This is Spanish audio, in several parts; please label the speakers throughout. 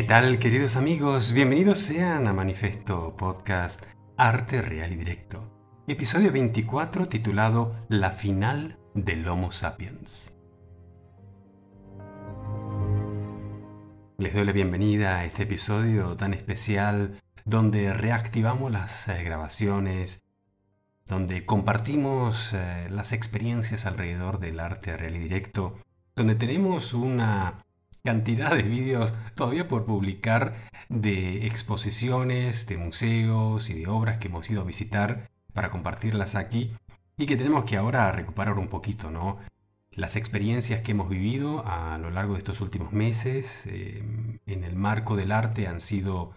Speaker 1: ¿Qué tal queridos amigos? Bienvenidos sean a Manifesto Podcast Arte Real y Directo, episodio 24 titulado La final del Homo Sapiens. Les doy la bienvenida a este episodio tan especial donde reactivamos las eh, grabaciones, donde compartimos eh, las experiencias alrededor del arte real y directo, donde tenemos una cantidad de vídeos todavía por publicar de exposiciones, de museos y de obras que hemos ido a visitar para compartirlas aquí y que tenemos que ahora recuperar un poquito, ¿no? Las experiencias que hemos vivido a lo largo de estos últimos meses eh, en el marco del arte han sido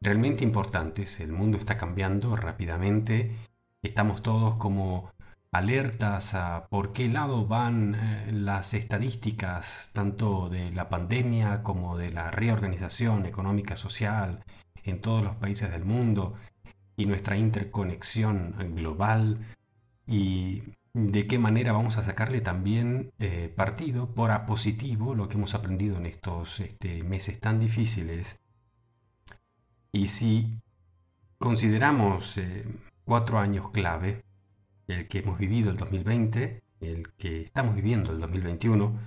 Speaker 1: realmente importantes. El mundo está cambiando rápidamente. Estamos todos como alertas a por qué lado van eh, las estadísticas tanto de la pandemia como de la reorganización económica social en todos los países del mundo y nuestra interconexión global y de qué manera vamos a sacarle también eh, partido por a positivo lo que hemos aprendido en estos este, meses tan difíciles. Y si consideramos eh, cuatro años clave, el que hemos vivido el 2020, el que estamos viviendo el 2021,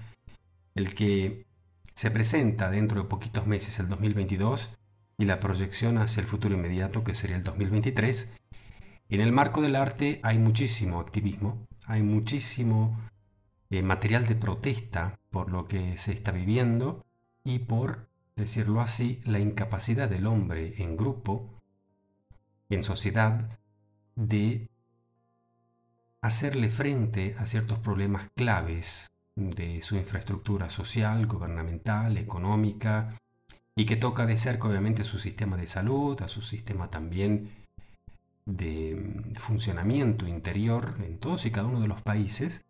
Speaker 1: el que se presenta dentro de poquitos meses el 2022 y la proyección hacia el futuro inmediato que sería el 2023. En el marco del arte hay muchísimo activismo, hay muchísimo eh, material de protesta por lo que se está viviendo y por, decirlo así, la incapacidad del hombre en grupo, en sociedad, de hacerle frente a ciertos problemas claves de su infraestructura social, gubernamental, económica, y que toca de cerca obviamente su sistema de salud, a su sistema también de mm, funcionamiento interior en todos y cada uno de los países,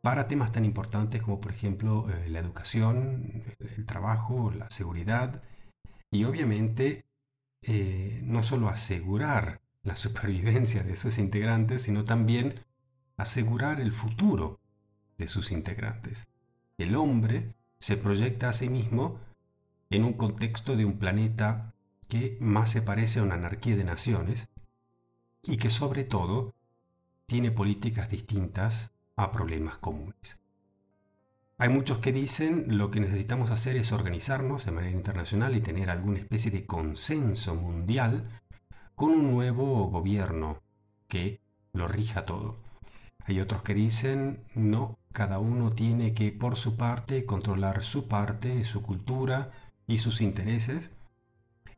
Speaker 1: para temas tan importantes como por ejemplo eh, la educación, el trabajo, la seguridad y obviamente eh, no solo asegurar la supervivencia de sus integrantes, sino también asegurar el futuro de sus integrantes. El hombre se proyecta a sí mismo en un contexto de un planeta que más se parece a una anarquía de naciones y que sobre todo tiene políticas distintas a problemas comunes. Hay muchos que dicen lo que necesitamos hacer es organizarnos de manera internacional y tener alguna especie de consenso mundial con un nuevo gobierno que lo rija todo. Hay otros que dicen, no, cada uno tiene que por su parte controlar su parte, su cultura y sus intereses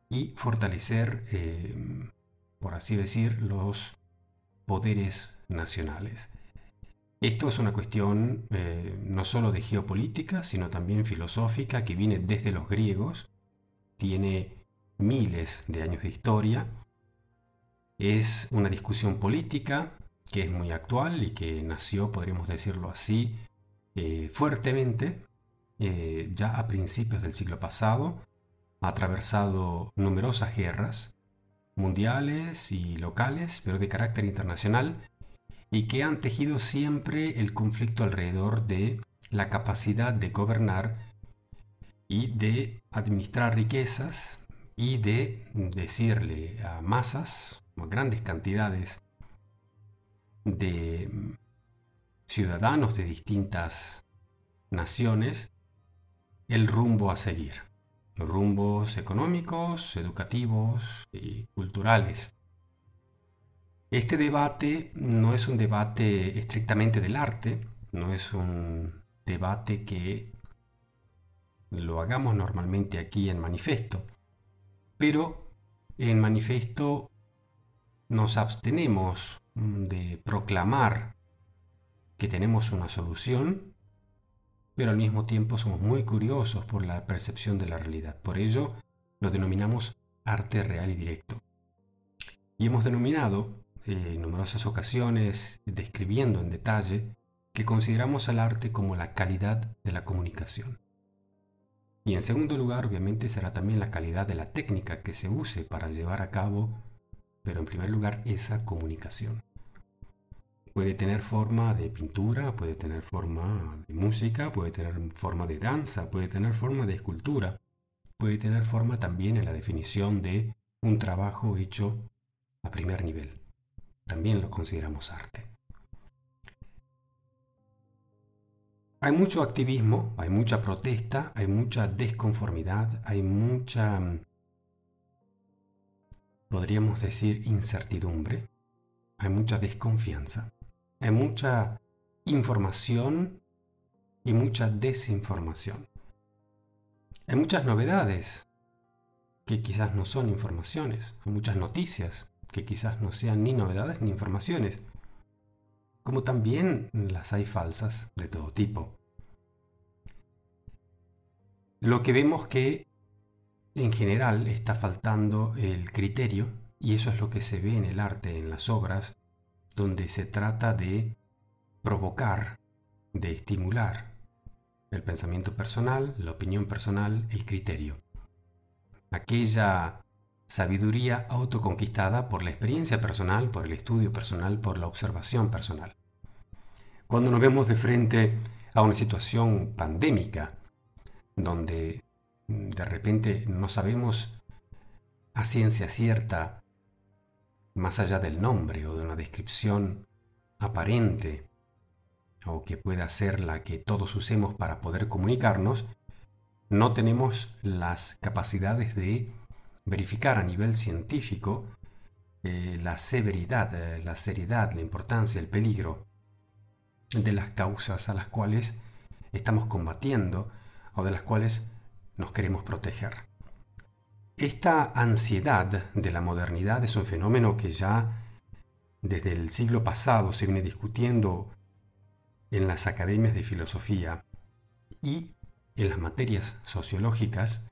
Speaker 1: y fortalecer, eh, por así decir, los poderes nacionales. Esto es una cuestión eh, no solo de geopolítica, sino también filosófica que viene desde los griegos, tiene miles de años de historia es una discusión política que es muy actual y que nació, podríamos decirlo así, eh, fuertemente eh, ya a principios del siglo pasado. Ha atravesado numerosas guerras mundiales y locales, pero de carácter internacional, y que han tejido siempre el conflicto alrededor de la capacidad de gobernar y de administrar riquezas y de decirle a masas grandes cantidades de ciudadanos de distintas naciones el rumbo a seguir, rumbos económicos, educativos y culturales. Este debate no es un debate estrictamente del arte, no es un debate que lo hagamos normalmente aquí en manifiesto, pero en manifiesto nos abstenemos mm, de proclamar que tenemos una solución, pero al mismo tiempo somos muy curiosos por la percepción de la realidad. Por ello, lo denominamos arte real y directo. Y hemos denominado eh, en numerosas ocasiones, describiendo en detalle, que consideramos al arte como la calidad de la comunicación. Y en segundo lugar, obviamente, será también la calidad de la técnica que se use para llevar a cabo pero en primer lugar esa comunicación. Puede tener forma de pintura, puede tener forma de música, puede tener forma de danza, puede tener forma de escultura. puede tener forma también en la definición de un trabajo hecho a primer nivel. También lo consideramos arte. Hay mucho activismo, hay mucha protesta, hay mucha desconformidad, hay mucha, podríamos decir, incertidumbre, hay mucha desconfianza, hay mucha información y mucha desinformación. Hay muchas novedades que quizás no son informaciones, hay muchas noticias que quizás no sean ni novedades ni informaciones, como también las hay falsas de todo tipo. Lo que vemos que en general está faltando el criterio, y eso es lo que se ve en el arte, en las obras, donde se trata de provocar, de estimular el pensamiento personal, la opinión personal, el criterio. Aquella sabiduría autoconquistada por la experiencia personal, por el estudio personal, por la observación personal. Cuando nos vemos de frente a una situación pandémica, donde de repente no sabemos a ciencia cierta, más allá del nombre o de una descripción aparente, o que pueda ser la que todos usemos para poder comunicarnos, no tenemos las capacidades de verificar a nivel científico eh, la severidad, eh, la seriedad, la importancia, el peligro de las causas a las cuales estamos combatiendo o de las cuales nos queremos proteger. Esta ansiedad de la modernidad es un fenómeno que ya desde el siglo pasado se viene discutiendo en las academias de filosofía y en las materias sociológicas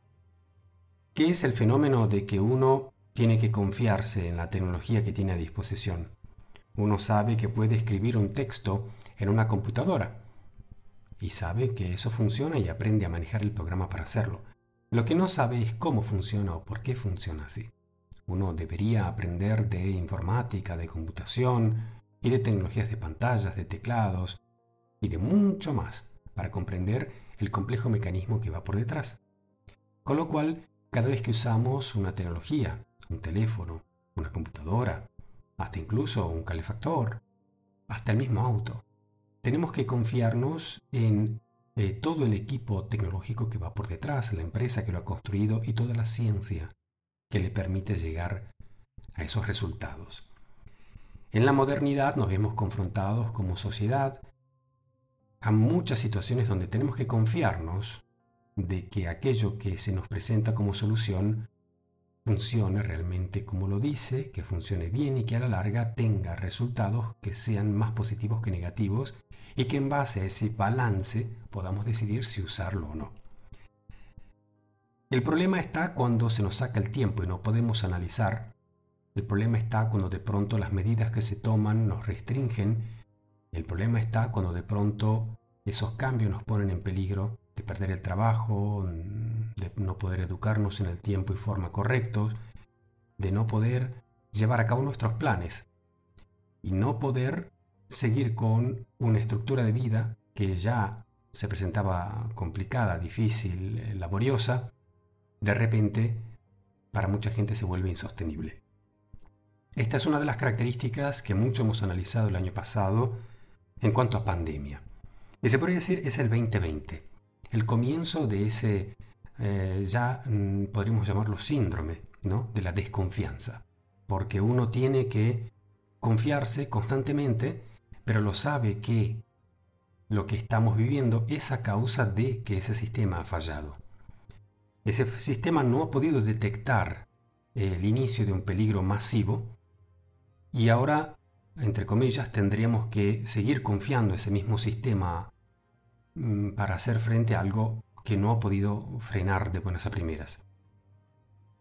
Speaker 1: ¿Qué es el fenómeno de que uno tiene que confiarse en la tecnología que tiene a disposición? Uno sabe que puede escribir un texto en una computadora y sabe que eso funciona y aprende a manejar el programa para hacerlo. Lo que no sabe es cómo funciona o por qué funciona así. Uno debería aprender de informática, de computación y de tecnologías de pantallas, de teclados y de mucho más para comprender el complejo mecanismo que va por detrás. Con lo cual, cada vez que usamos una tecnología, un teléfono, una computadora, hasta incluso un calefactor, hasta el mismo auto, tenemos que confiarnos en eh, todo el equipo tecnológico que va por detrás, la empresa que lo ha construido y toda la ciencia que le permite llegar a esos resultados. En la modernidad nos vemos confrontados como sociedad a muchas situaciones donde tenemos que confiarnos de que aquello que se nos presenta como solución funcione realmente como lo dice, que funcione bien y que a la larga tenga resultados que sean más positivos que negativos y que en base a ese balance podamos decidir si usarlo o no. El problema está cuando se nos saca el tiempo y no podemos analizar. El problema está cuando de pronto las medidas que se toman nos restringen. El problema está cuando de pronto esos cambios nos ponen en peligro de perder el trabajo, de no poder educarnos en el tiempo y forma correctos, de no poder llevar a cabo nuestros planes y no poder seguir con una estructura de vida que ya se presentaba complicada, difícil, eh, laboriosa, de repente para mucha gente se vuelve insostenible. Esta es una de las características que mucho hemos analizado el año pasado en cuanto a pandemia. Y se podría decir es el 2020 el comienzo de ese, eh, ya mm, podríamos llamarlo síndrome, ¿no? de la desconfianza. Porque uno tiene que confiarse constantemente, pero lo sabe que lo que estamos viviendo es a causa de que ese sistema ha fallado. Ese sistema no ha podido detectar el inicio de un peligro masivo y ahora, entre comillas, tendríamos que seguir confiando ese mismo sistema para hacer frente a algo que no ha podido frenar de buenas a primeras.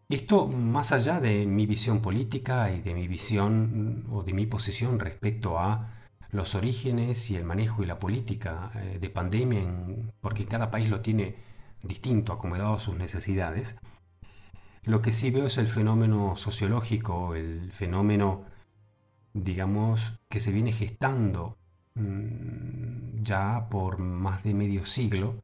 Speaker 1: Esto más allá de mi visión política y de mi visión mm, o de mi posición respecto a los orígenes y el manejo y la política eh, de pandemia, porque cada país lo tiene distinto, acomodado a sus necesidades, lo que sí veo es el fenómeno sociológico, el fenómeno, digamos, que se viene gestando mm, ya por más de medio siglo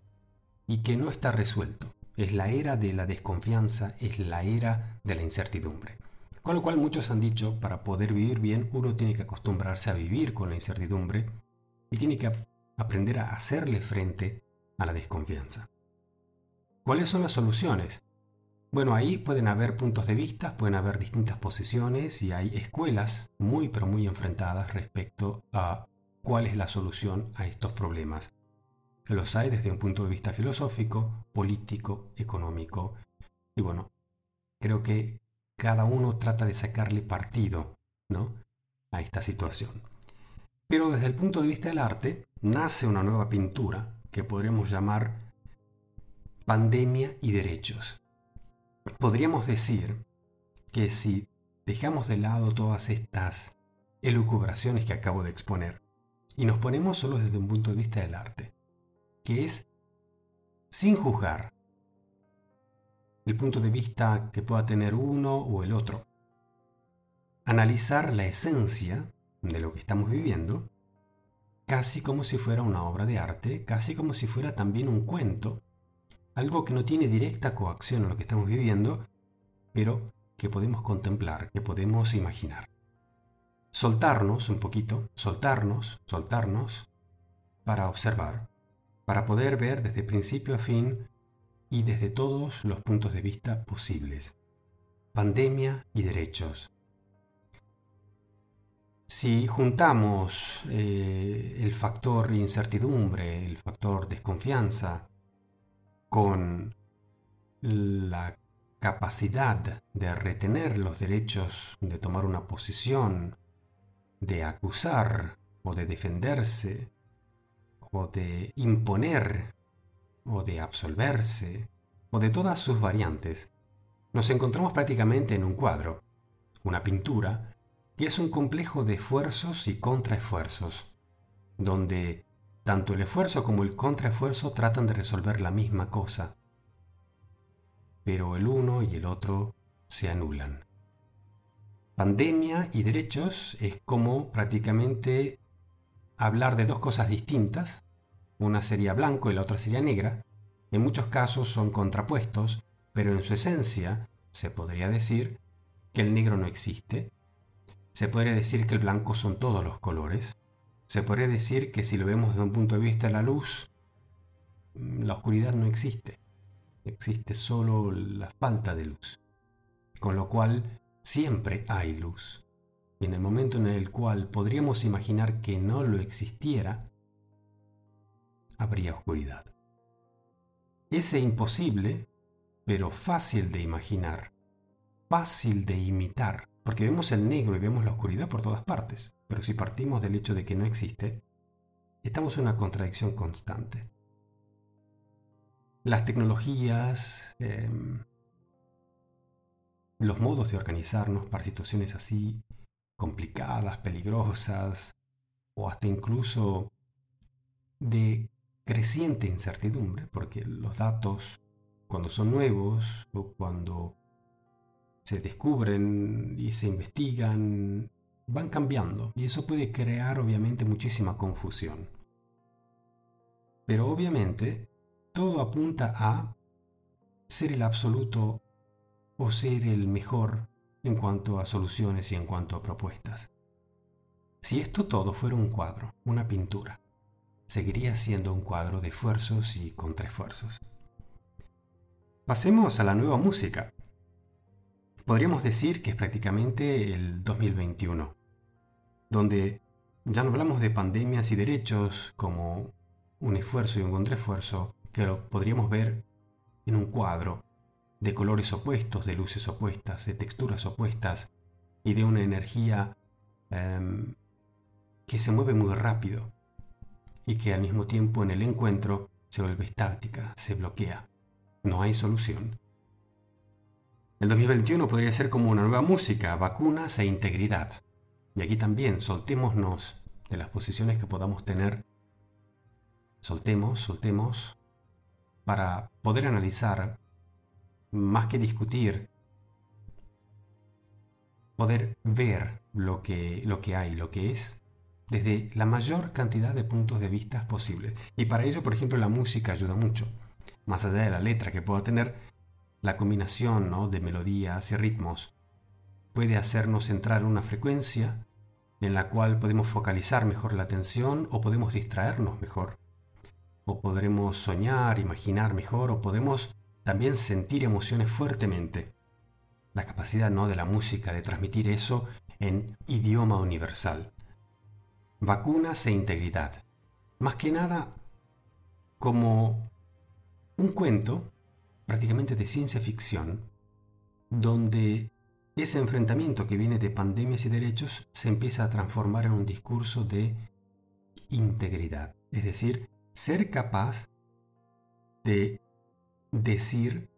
Speaker 1: y que no está resuelto. Es la era de la desconfianza, es la era de la incertidumbre. Con lo cual muchos han dicho, para poder vivir bien, uno tiene que acostumbrarse a vivir con la incertidumbre y tiene que aprender a hacerle frente a la desconfianza. ¿Cuáles son las soluciones? Bueno, ahí pueden haber puntos de vista, pueden haber distintas posiciones y hay escuelas muy pero muy enfrentadas respecto a cuál es la solución a estos problemas. Los hay desde un punto de vista filosófico, político, económico. Y bueno, creo que cada uno trata de sacarle partido ¿no? a esta situación. Pero desde el punto de vista del arte, nace una nueva pintura que podríamos llamar pandemia y derechos. Podríamos decir que si dejamos de lado todas estas elucubraciones que acabo de exponer y nos ponemos solo desde un punto de vista del arte, que es sin juzgar el punto de vista que pueda tener uno o el otro, analizar la esencia de lo que estamos viviendo, casi como si fuera una obra de arte, casi como si fuera también un cuento, algo que no tiene directa coacción a lo que estamos viviendo, pero que podemos contemplar, que podemos imaginar. Soltarnos un poquito, soltarnos, soltarnos, para observar, para poder ver desde principio a fin y desde todos los puntos de vista posibles. Pandemia y derechos. Si juntamos eh, el factor incertidumbre, el factor desconfianza, con la capacidad de retener los derechos de tomar una posición, de acusar o de defenderse, o de imponer, o de absolverse, o de todas sus variantes, nos encontramos prácticamente en un cuadro, una pintura, que es un complejo de esfuerzos y contraesfuerzos, donde tanto el esfuerzo como el contraesfuerzo tratan de resolver la misma cosa, pero el uno y el otro se anulan. Pandemia y derechos es como prácticamente hablar de dos cosas distintas, una sería blanco y la otra sería negra, en muchos casos son contrapuestos, pero en su esencia se podría decir que el negro no existe, se podría decir que el blanco son todos los colores, se podría decir que si lo vemos desde un punto de vista de la luz, mm, la oscuridad no existe. Existe solo la falta de luz. Con lo cual siempre hay luz. Y en el momento en el cual podríamos imaginar que no lo existiera, habría oscuridad. Ese imposible, pero fácil de imaginar, fácil de imitar, porque vemos el negro y vemos la oscuridad por todas partes. Pero si partimos del hecho de que no existe, estamos en una contradicción constante. Las tecnologías, em, los modos de organizarnos para situaciones así complicadas, peligrosas, o hasta incluso de creciente incertidumbre, porque los datos, cuando son nuevos o cuando se descubren y se investigan, van cambiando y eso puede crear obviamente muchísima confusión. Pero obviamente todo apunta a ser el absoluto o ser el mejor en cuanto a soluciones y en cuanto a propuestas. Si esto todo fuera un cuadro, una pintura, seguiría siendo un cuadro de esfuerzos y contraesfuerzos. Pasemos a la nueva música. Podríamos decir que es prácticamente el 2021 donde ya no hablamos de pandemias y derechos como un esfuerzo y un contraesfuerzo, que lo podríamos ver en un cuadro de colores opuestos, de luces opuestas, de texturas opuestas y de una energía em, que se mueve muy rápido y que al mismo tiempo en el encuentro se vuelve estática, se bloquea. No hay solución. El 2021 podría ser como una nueva música, vacunas e integridad. Y aquí también soltémonos de las posiciones que podamos tener. Soltemos, soltemos, para poder analizar, más que discutir, poder ver lo que, lo que hay, lo que es, desde la mayor cantidad de puntos de vista posibles. Y para ello, por ejemplo, la música ayuda mucho. más allá de la letra que pueda tener, la combinación de melodías y ritmos puede hacernos entrar en una frecuencia en la cual podemos focalizar mejor la atención o podemos distraernos mejor. O podremos soñar, imaginar mejor o podemos también sentir emociones fuertemente. La capacidad ¿no? de la música de transmitir eso en idioma universal. Vacunas e integridad. Más que nada como un cuento prácticamente de ciencia ficción donde ese enfrentamiento que viene de pandemias y derechos se empieza a transformar en un discurso de integridad. Es decir, ser capaz de decir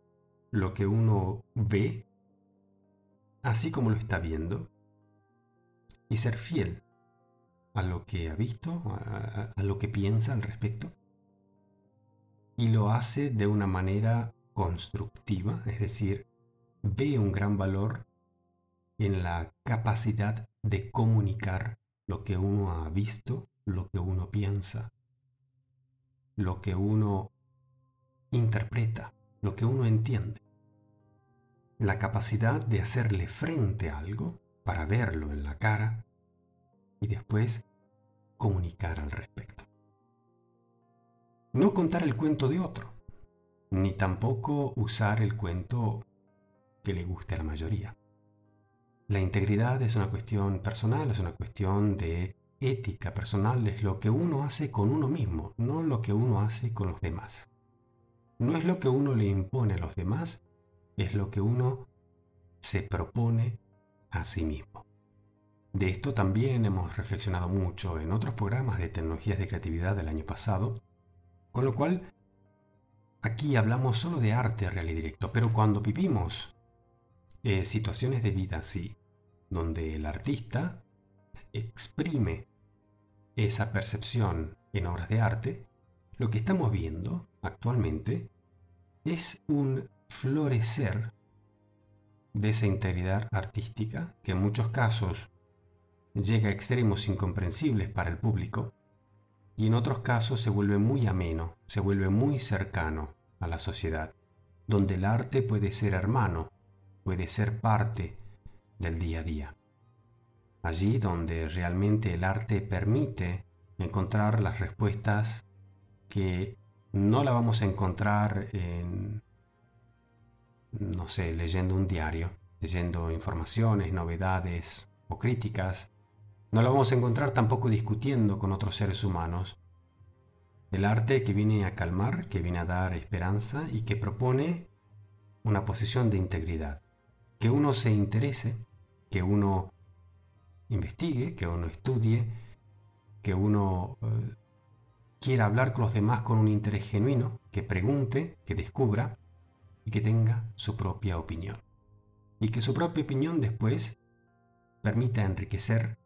Speaker 1: lo que uno ve, así como lo está viendo, y ser fiel a lo que ha visto, a, lo que piensa al respecto, y lo hace de una manera constructiva, es decir, ve un gran valor en la capacidad de comunicar lo que uno ha visto, lo que uno piensa, lo que uno interpreta, lo que uno entiende. La capacidad de hacerle frente a algo para verlo en la cara y después comunicar al respecto. No contar el cuento de otro, ni tampoco usar el cuento que le guste a la mayoría. La integridad es una cuestión personal, es una cuestión de ética personal, es lo que uno hace con uno mismo, no lo que uno hace con los demás. No es lo que uno le impone a los demás, es lo que uno se propone a sí mismo. De esto también hemos reflexionado mucho en otros programas de tecnologías de creatividad del año pasado, con lo cual aquí hablamos solo de arte real y directo, pero cuando vivimos eh, situaciones de vida así, donde el artista exprime esa percepción en obras de arte, lo que estamos viendo actualmente es un florecer de esa integridad artística que en muchos casos llega a extremos incomprensibles para el público y en otros casos se vuelve muy ameno, se vuelve muy cercano a la sociedad, donde el arte puede ser hermano, puede ser parte del día a día. Allí donde realmente el arte permite encontrar las respuestas que no la vamos a encontrar en, no sé, leyendo un diario, leyendo informaciones, novedades o críticas. No la vamos a encontrar tampoco discutiendo con otros seres humanos. El arte que viene a calmar, que viene a dar esperanza y que propone una posición de integridad. Que uno se interese que uno investigue, que uno estudie, que uno eh, quiera hablar con los demás con un interés genuino, que pregunte, que descubra y que tenga su propia opinión. Y que su propia opinión después permita enriquecer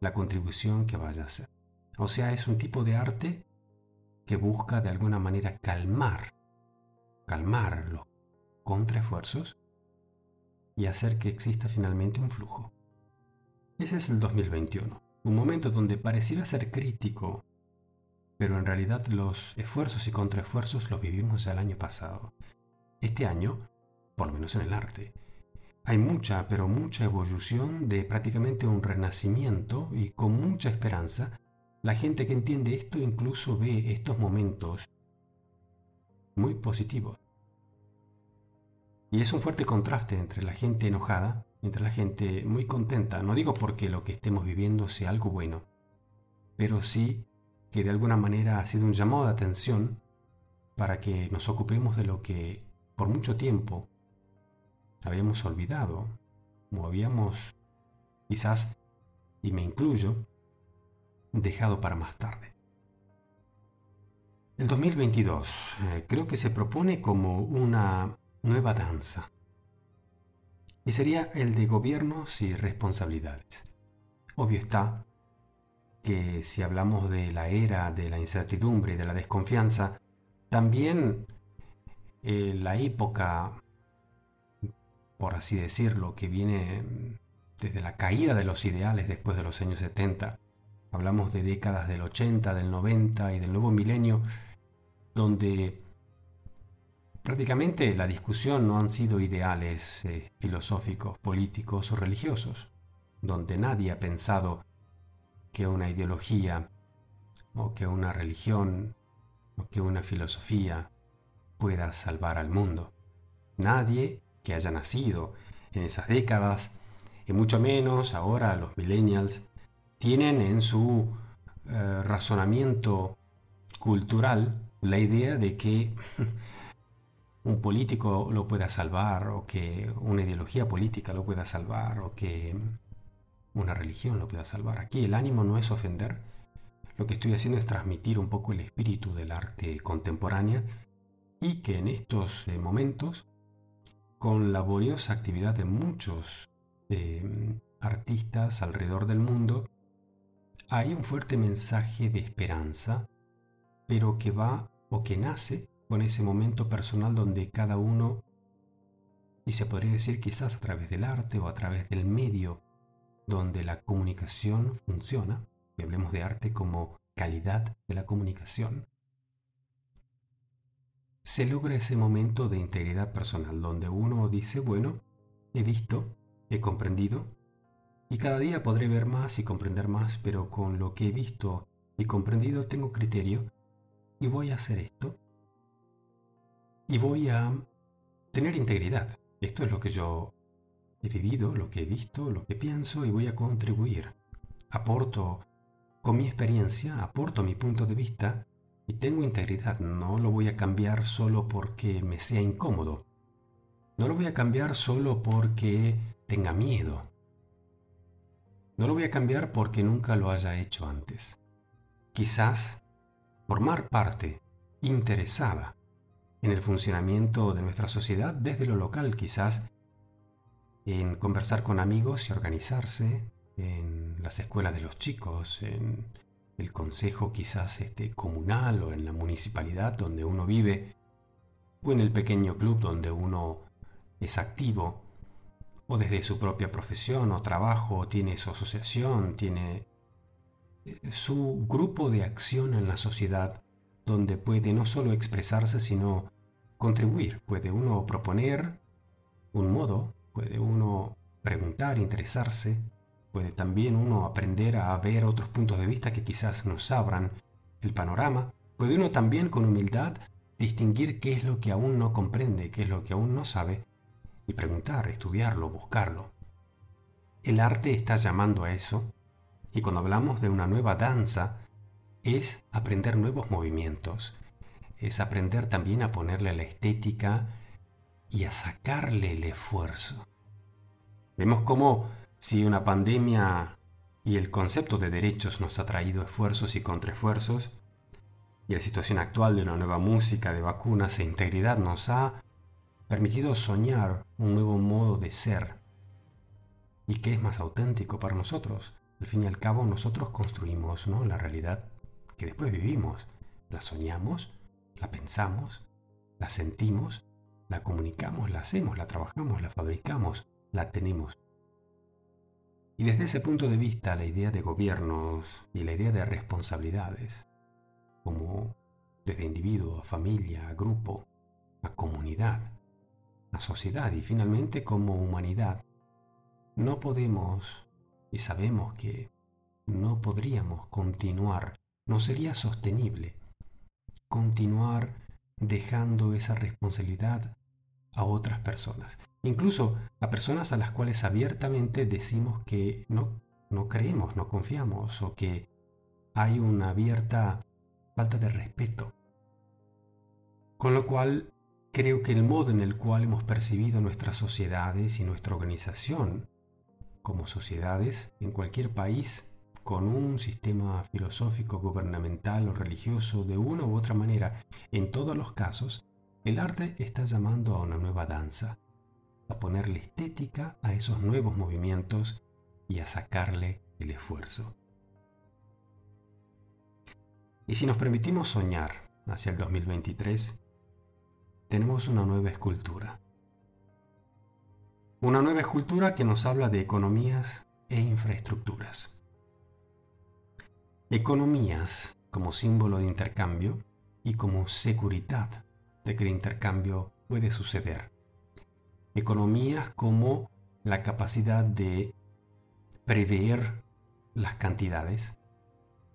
Speaker 1: la contribución que vaya a hacer. O sea, es un tipo de arte que busca de alguna manera calmar, calmar los contraesfuerzos y hacer que exista finalmente un flujo. Ese es el 2021, un momento donde pareciera ser crítico, pero en realidad los esfuerzos y contraesfuerzos los vivimos el año pasado. Este año, por lo menos en el arte, hay mucha, pero mucha evolución de prácticamente un renacimiento y con mucha esperanza, la gente que entiende esto incluso ve estos momentos muy positivos. Y es un fuerte contraste entre la gente enojada, entre la gente muy contenta. No digo porque lo que estemos viviendo sea algo bueno, pero sí que de alguna manera ha sido un llamado de atención para que nos ocupemos de lo que por mucho tiempo habíamos olvidado o habíamos quizás, y me incluyo, dejado para más tarde. El 2022 eh, creo que se propone como una nueva danza. Y sería el de gobiernos y responsabilidades. Obvio está que si hablamos de la era de la incertidumbre y de la desconfianza, también eh, la época, por así decirlo, que viene desde la caída de los ideales después de los años 70, hablamos de décadas del 80, del 90 y del nuevo milenio, donde Prácticamente la discusión no han sido ideales eh, filosóficos, políticos o religiosos, donde nadie ha pensado que una ideología o que una religión o que una filosofía pueda salvar al mundo. Nadie que haya nacido en esas décadas, y mucho menos ahora los millennials, tienen en su eh, razonamiento cultural la idea de que un político lo pueda salvar o que una ideología política lo pueda salvar o que una religión lo pueda salvar. Aquí el ánimo no es ofender. Lo que estoy haciendo es transmitir un poco el espíritu del arte contemporánea y que en estos eh, momentos, con laboriosa actividad de muchos eh, artistas alrededor del mundo, hay un fuerte mensaje de esperanza, pero que va o que nace con ese momento personal donde cada uno, y se podría decir quizás a través del arte o a través del medio donde la comunicación funciona, y hablemos de arte como calidad de la comunicación, se logra ese momento de integridad personal donde uno dice, bueno, he visto, he comprendido, y cada día podré ver más y comprender más, pero con lo que he visto y comprendido tengo criterio y voy a hacer esto y voy a tener integridad. Esto es lo que yo he vivido, lo que he visto, lo que pienso y voy a contribuir. Aporto con mi experiencia, aporto mi punto de vista y tengo integridad. No lo voy a cambiar solo porque me sea incómodo. No lo voy a cambiar solo porque tenga miedo. No lo voy a cambiar porque nunca lo haya hecho antes. Quizás formar parte interesada en el funcionamiento de nuestra sociedad desde lo local, quizás en conversar con amigos y organizarse, en las escuelas de los chicos, en el consejo quizás este, comunal o en la municipalidad donde uno vive, o en el pequeño club donde uno es activo, o desde su propia profesión o trabajo, tiene su asociación, tiene eh, su grupo de acción en la sociedad, donde puede no solo expresarse, sino contribuir. Puede uno proponer un modo, puede uno preguntar, interesarse, puede también uno aprender a ver otros puntos de vista que quizás nos abran el panorama, puede uno también con humildad distinguir qué es lo que aún no comprende, qué es lo que aún no sabe, y preguntar, estudiarlo, buscarlo. El arte está llamando a eso, y cuando hablamos de una nueva danza, es aprender nuevos movimientos, es aprender también a ponerle la estética y a sacarle el esfuerzo. Vemos cómo si una pandemia y el concepto de derechos nos ha traído esfuerzos y contraesfuerzos, y la situación actual de una nueva música, de vacunas e integridad nos ha permitido soñar un nuevo modo de ser y que es más auténtico para nosotros. Al fin y al cabo nosotros construimos ¿no? la realidad que después vivimos. La soñamos la pensamos, la sentimos, la comunicamos, la hacemos, la trabajamos, la fabricamos, la tenemos. Y desde ese punto de vista, la idea de gobiernos y la idea de responsabilidades, como desde individuo a familia, a grupo, a comunidad, a sociedad y finalmente como humanidad, no podemos y sabemos que no podríamos continuar, no sería sostenible continuar dejando esa responsabilidad a otras personas. Incluso a personas a las cuales abiertamente decimos que no, no creemos, no confiamos o que hay una abierta falta de respeto. Con lo cual, creo que el modo en el cual hemos percibido nuestras sociedades y nuestra organización como sociedades en cualquier país con un sistema filosófico, gubernamental o religioso de una u otra manera, en todos los casos, el arte está llamando a una nueva danza, a ponerle estética a esos nuevos movimientos y a sacarle el esfuerzo. Y si nos permitimos soñar hacia el 2023, tenemos una nueva escultura. Una nueva escultura que nos habla de economías e infraestructuras. Economías como símbolo de intercambio y como seguridad de que el intercambio puede suceder. Economías como la capacidad de prever las cantidades,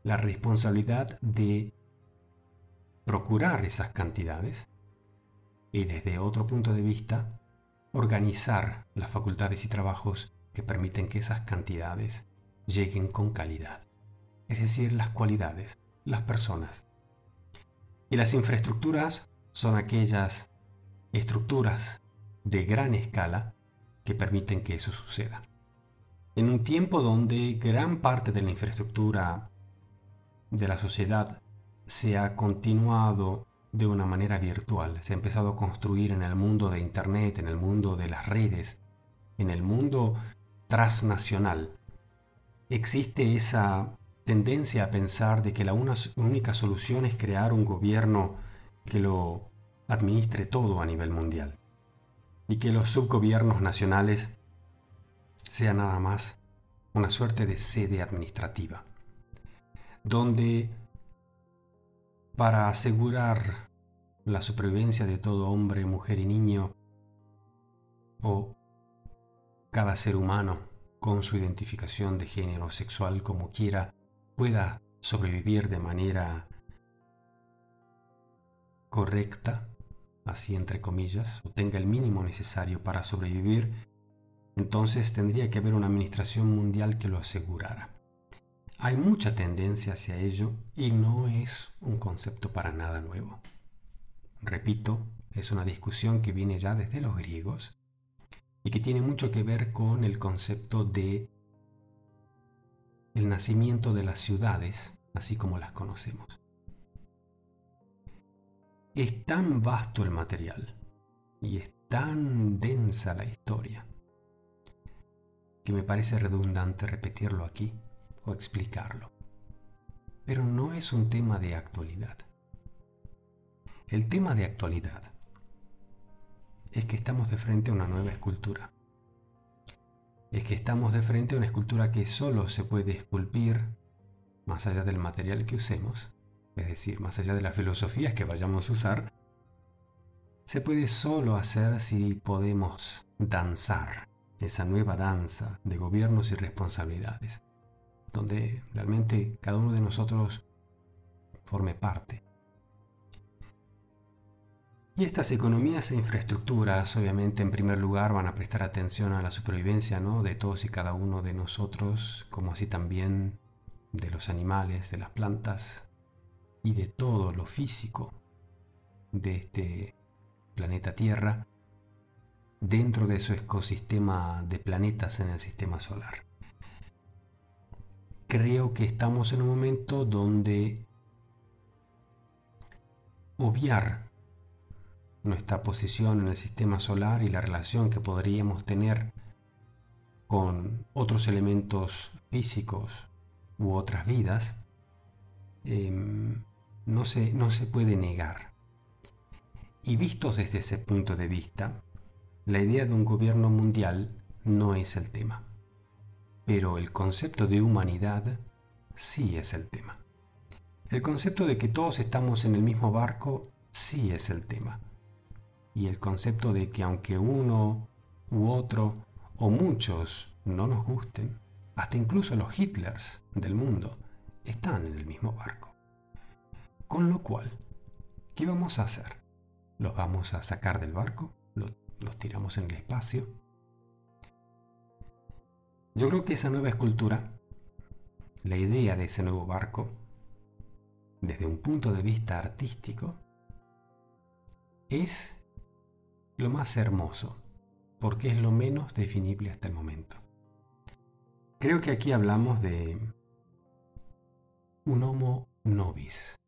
Speaker 1: la responsabilidad de procurar esas cantidades y desde otro punto de vista organizar las facultades y trabajos que permiten que esas cantidades lleguen con calidad, es decir, las cualidades, las personas. Y las infraestructuras son aquellas estructuras de gran escala que permiten que eso suceda. En un tiempo donde gran parte de la infraestructura de la sociedad se ha continuado de una manera virtual, se ha empezado a construir en el mundo de Internet, en el mundo de las redes, en el mundo transnacional, existe esa tendencia a pensar de que la única solución es crear un gobierno que lo administre todo a nivel mundial y que los subgobiernos nacionales sean nada más una suerte de sede administrativa, donde para asegurar la supervivencia de todo hombre, mujer y niño, o cada ser humano con su identificación de género sexual como quiera, pueda sobrevivir de manera correcta, así entre comillas, o tenga el mínimo necesario para sobrevivir, entonces tendría que haber una administración mundial que lo asegurara. Hay mucha tendencia hacia ello y no es un concepto para nada nuevo. Repito, es una discusión que viene ya desde los griegos y que tiene mucho que ver con el concepto de el nacimiento de las ciudades, así como las conocemos. Es tan vasto el material y es tan densa la historia que me parece redundante repetirlo aquí o explicarlo. Pero no es un tema de actualidad. El tema de actualidad es que estamos de frente a una nueva escultura. Es que estamos de frente a una escultura que solo se puede esculpir más allá del material que usemos, es decir, más allá de las filosofías que vayamos a usar, se puede solo hacer si podemos danzar esa nueva danza de gobiernos y responsabilidades, donde realmente cada uno de nosotros forme parte. Y estas economías e infraestructuras, obviamente, en primer lugar, van a prestar atención a la supervivencia ¿no? de todos y cada uno de nosotros, como así también de los animales, de las plantas y de todo lo físico de este planeta Tierra, dentro de su ecosistema de planetas en el sistema solar. Creo que estamos en un momento donde obviar nuestra posición en el sistema solar y la relación que podríamos tener con otros elementos físicos u otras vidas, em, no, se, no se puede negar. Y vistos desde ese punto de vista, la idea de un gobierno mundial no es el tema, pero el concepto de humanidad sí es el tema. El concepto de que todos estamos en el mismo barco sí es el tema. Y el concepto de que aunque uno u otro o muchos no nos gusten, hasta incluso los Hitlers del mundo están en el mismo barco. Con lo cual, ¿qué vamos a hacer? ¿Los vamos a sacar del barco? los tiramos en el espacio. Yo creo que esa nueva escultura, la idea de ese nuevo barco, desde un punto de vista artístico, es lo más hermoso, porque es lo menos definible hasta el momento. Creo que aquí hablamos de un homo novis.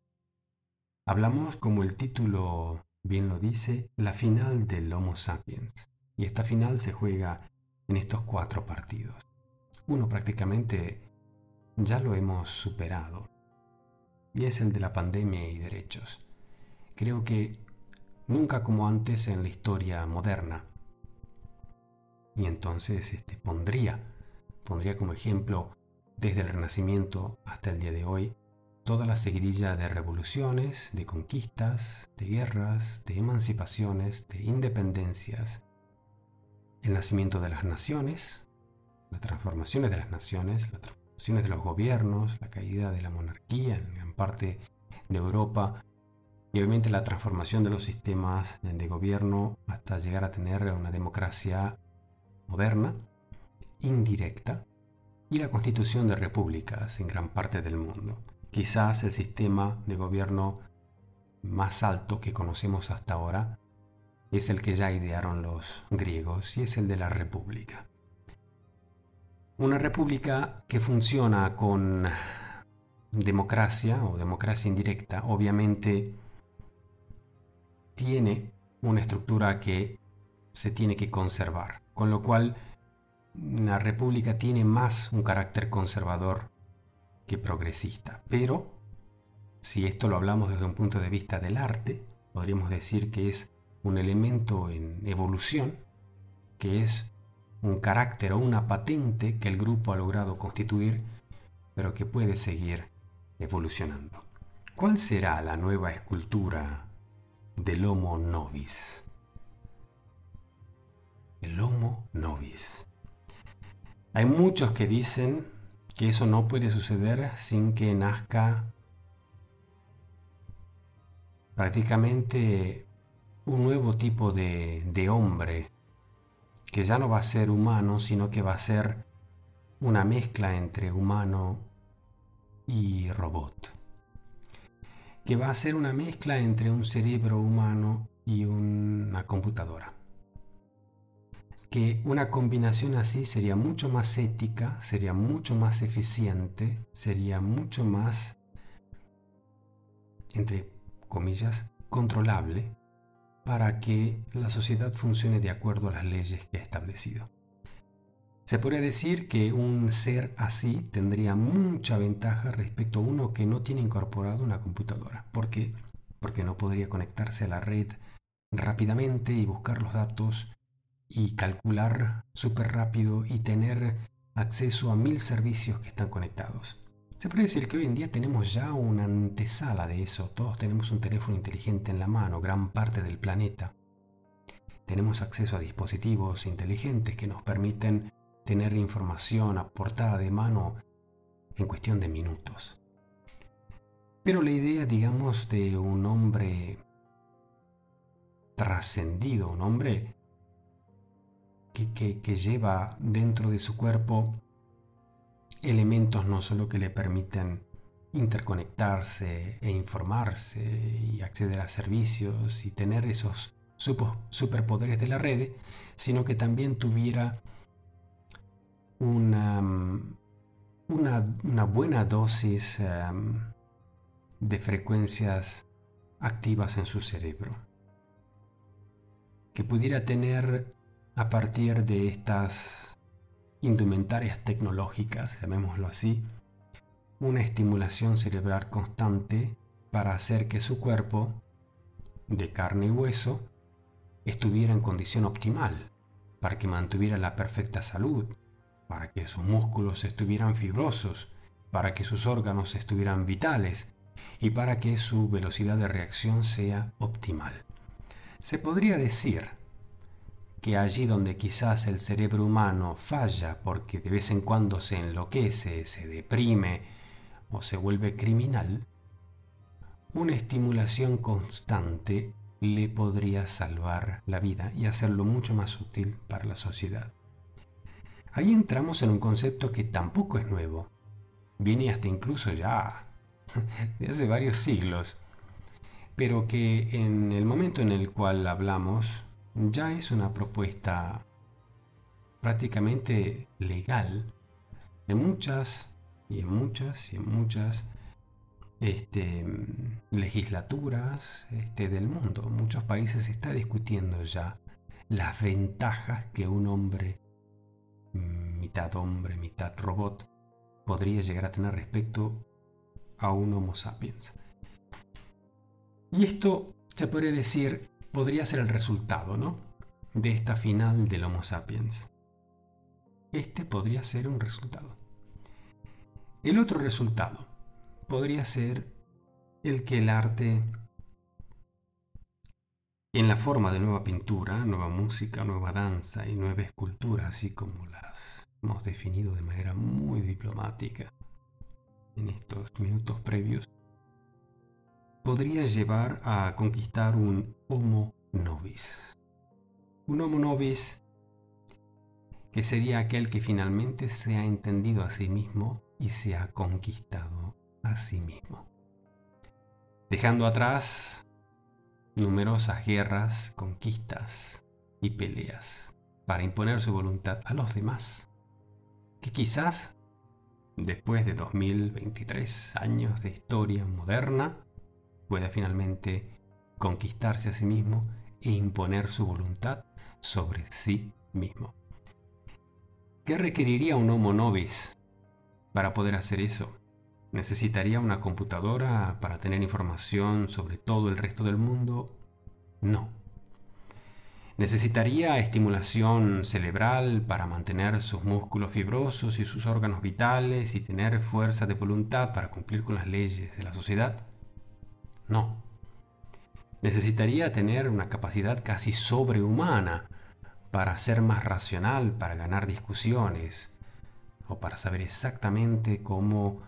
Speaker 1: Hablamos como el título bien lo dice, la final del Homo sapiens. Y esta final se juega en estos cuatro partidos. Uno prácticamente ya lo hemos superado. Y es el de la pandemia y derechos. Creo que nunca como antes en la historia moderna. Y entonces este, pondría, pondría como ejemplo desde el Renacimiento hasta el día de hoy toda la seguidilla de revoluciones, de conquistas, de guerras, de emancipaciones, de independencias, el nacimiento de las naciones, las transformaciones de las naciones, las transformaciones de los gobiernos, la caída de la monarquía en gran parte de Europa y obviamente la transformación de los sistemas de gobierno hasta llegar a tener una democracia moderna, indirecta, y la constitución de repúblicas en gran parte del mundo. Quizás el sistema de gobierno más alto que conocemos hasta ahora es el que ya idearon los griegos y es el de la república. Una república que funciona con democracia o democracia indirecta, obviamente tiene una estructura que se tiene que conservar, con lo cual la república tiene más un carácter conservador que progresista. Pero, si esto lo hablamos desde un punto de vista del arte, podríamos decir que es un elemento en evolución, que es un carácter o una patente que el grupo ha logrado constituir, pero que puede seguir evolucionando. ¿Cuál será la nueva escultura del Homo Novis? El Homo Novis. Hay muchos que dicen que eso no puede suceder sin que nazca prácticamente un nuevo tipo de, de, hombre, que ya no va a ser humano, sino que va a ser una mezcla entre humano y robot, que va a ser una mezcla entre un cerebro humano y una computadora que una combinación así sería mucho más ética, sería mucho más eficiente, sería mucho más, entre comillas, controlable para que la sociedad funcione de acuerdo a las leyes que ha establecido. Se podría decir que un ser así tendría mucha ventaja respecto a uno que no tiene incorporado una computadora. ¿Por qué? Porque no podría conectarse a la red rápidamente y buscar los datos y calcular súper rápido y tener acceso a mil servicios que están conectados. Se puede decir que hoy en día tenemos ya una antesala de eso. Todos tenemos un teléfono inteligente en la mano, gran parte del planeta. Tenemos acceso a dispositivos inteligentes que nos permiten tener información aportada de mano en cuestión de minutos. Pero la idea, digamos, de un hombre trascendido, un hombre que, lleva dentro de su cuerpo elementos no solo que le permiten interconectarse e informarse y acceder a servicios y tener esos superpoderes de la red, sino que también tuviera una, buena dosis em, de frecuencias activas en su cerebro. Que pudiera tener a partir de estas indumentarias tecnológicas, llamémoslo así, una estimulación cerebral constante para hacer que su cuerpo, de carne y hueso, estuviera en condición optimal, para que mantuviera la perfecta salud, para que sus músculos estuvieran fibrosos, para que sus órganos estuvieran vitales y para que su velocidad de reacción sea optimal. Se podría decir que allí donde quizás el cerebro humano falla porque de vez en cuando se enloquece, se deprime o se vuelve criminal, una estimulación constante le podría salvar la vida y hacerlo mucho más útil para la sociedad. Ahí entramos en un concepto que tampoco es nuevo, viene hasta incluso ya de hace varios siglos, pero que en el momento en el cual hablamos ya es una propuesta prácticamente legal en muchas y en muchas y en muchas este, legislaturas este, del mundo. En muchos países se está discutiendo ya las ventajas que un hombre, mitad hombre, mitad robot, podría llegar a tener respecto a un Homo sapiens. Y esto se podría decir podría ser el resultado, ¿no? De esta final del Homo sapiens. Este podría ser un resultado. El otro resultado podría ser el que el arte, en la forma de nueva pintura, nueva música, nueva danza y nueva escultura, así como las hemos definido de manera muy diplomática en estos minutos previos, podría llevar a conquistar un homo novis. Un homo novis que sería aquel que finalmente se ha entendido a sí mismo y se ha conquistado a sí mismo. Dejando atrás numerosas guerras, conquistas y peleas para imponer su voluntad a los demás, que quizás después de 2023 años de historia moderna, pueda finalmente conquistarse a sí mismo e imponer su voluntad sobre sí mismo. ¿Qué requeriría un Homo Novis para poder hacer eso? ¿Necesitaría una computadora para tener información sobre todo el resto del mundo? No. ¿Necesitaría estimulación cerebral para mantener sus músculos fibrosos y sus órganos vitales y tener fuerza de voluntad para cumplir con las leyes de la sociedad? No. Necesitaría tener una capacidad casi sobrehumana para ser más racional, para ganar discusiones, o para saber exactamente cómo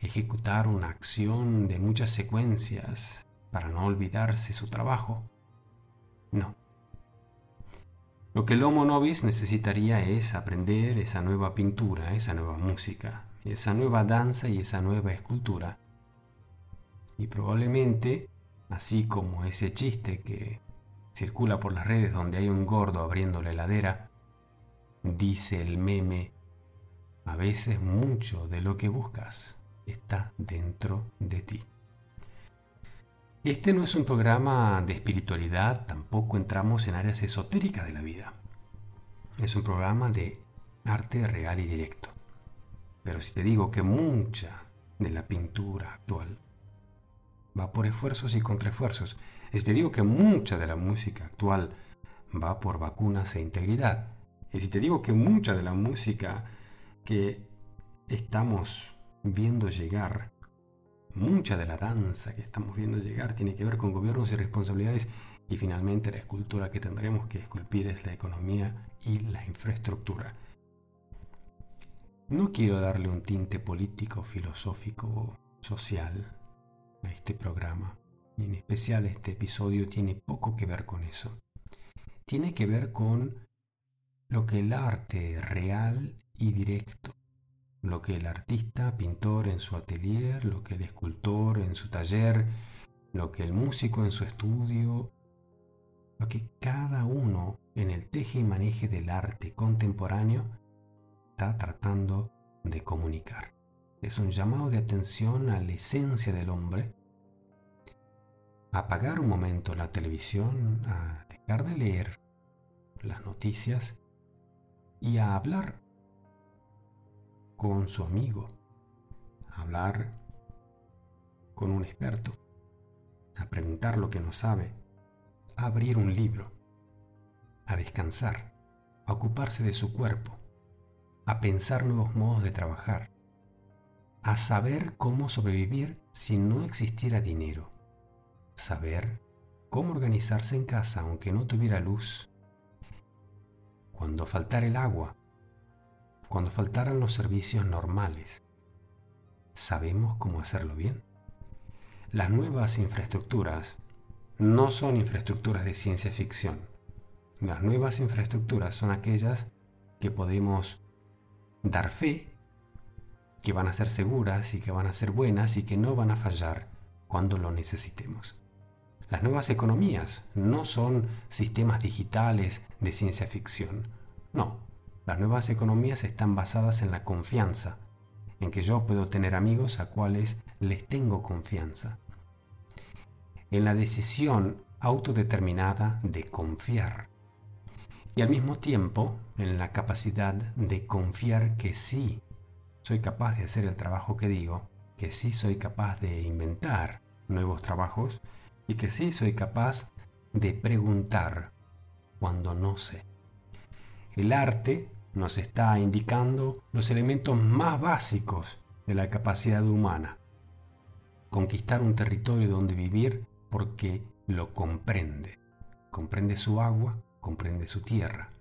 Speaker 1: ejecutar una acción de muchas secuencias para no olvidarse su trabajo. No. Lo que el Homo Novis necesitaría es aprender esa nueva pintura, esa nueva música, esa nueva danza y esa nueva escultura y probablemente, así como ese chiste que circula por las redes donde hay un gordo abriendo la heladera, dice el meme, a veces mucho de lo que buscas está dentro de ti. Este no es un programa de espiritualidad, tampoco entramos en áreas esotéricas de la vida. Es un programa de arte real y directo. Pero si te digo que mucha de la pintura actual va por esfuerzos y contraesfuerzos. Si te digo que mucha de la música actual va por vacunas e integridad. Y si te digo que mucha de la música que estamos viendo llegar, mucha de la danza que estamos viendo llegar tiene que ver con gobiernos y responsabilidades y finalmente la escultura que tendremos que esculpir es la economía y la infraestructura. No quiero darle un tinte político, filosófico, social este programa, y en especial este episodio tiene poco que ver con eso. Tiene que ver con lo que el arte real y directo, lo que el artista, pintor en su atelier, lo que el escultor en su taller, lo que el músico en su estudio, lo que cada uno en el teje y maneje del arte contemporáneo está tratando de comunicar es un llamado de atención a la esencia del hombre, a apagar un momento la televisión, a dejar de leer las noticias y a hablar con su amigo, a hablar con un experto, a preguntar lo que no sabe, a abrir un libro, a descansar, a ocuparse de su cuerpo, a pensar nuevos modos de trabajar, a saber cómo sobrevivir si no existiera dinero, saber cómo organizarse en casa aunque no tuviera luz, cuando faltara el agua, cuando faltaran los servicios normales. ¿Sabemos cómo hacerlo bien? Las nuevas infraestructuras no son infraestructuras de ciencia ficción. Las nuevas infraestructuras son aquellas que podemos dar fe que van a ser seguras y que van a ser buenas y que no van a fallar cuando lo necesitemos. Las nuevas economías no son sistemas digitales de ciencia ficción. No, las nuevas economías están basadas en la confianza, en que yo puedo tener amigos a cuales les tengo confianza. En la decisión autodeterminada de confiar. Y al mismo tiempo en la capacidad de confiar que sí soy capaz de hacer el trabajo que digo, que sí soy capaz de inventar nuevos trabajos y que sí soy capaz de preguntar cuando no sé. El arte nos está indicando los elementos más básicos de la capacidad humana. conquistar un territorio donde vivir porque lo comprende. Comprende su agua, comprende su tierra.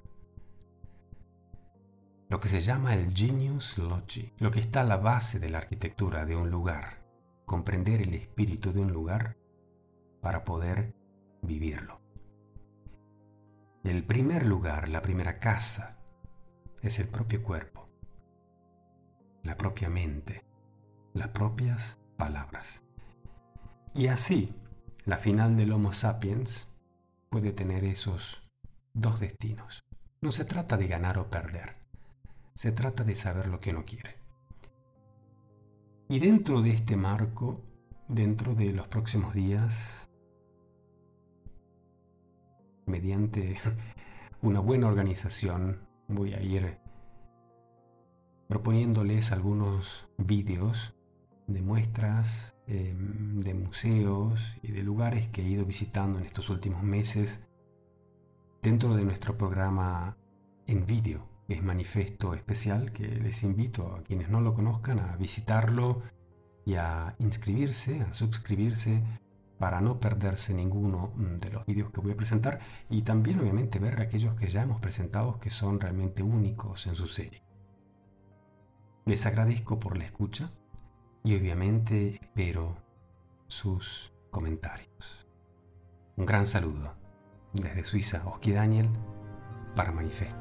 Speaker 1: Lo que se llama el genius loci, lo que está a la base de la arquitectura de un lugar. Comprender el espíritu de un lugar para poder vivirlo. El primer lugar, la primera casa, es el propio cuerpo, la propia mente, las propias palabras. Y así, la final del Homo sapiens puede tener esos dos destinos. No se trata de ganar o perder, se trata de saber lo que uno quiere. Y dentro de este marco, dentro de los próximos días, mediante una buena organización, voy a ir proponiéndoles algunos vídeos de muestras em, de museos y de lugares que he ido visitando en estos últimos meses dentro de nuestro programa en vídeo, es Manifesto Especial, que les invito a quienes no lo conozcan a visitarlo y a inscribirse, a suscribirse para no perderse ninguno mm, de los vídeos que voy a presentar y también obviamente ver aquellos que ya hemos presentado que son realmente únicos en su serie. Les agradezco por la escucha y obviamente espero sus comentarios. Un gran saludo desde Suiza, Oski Daniel, para Manifesto.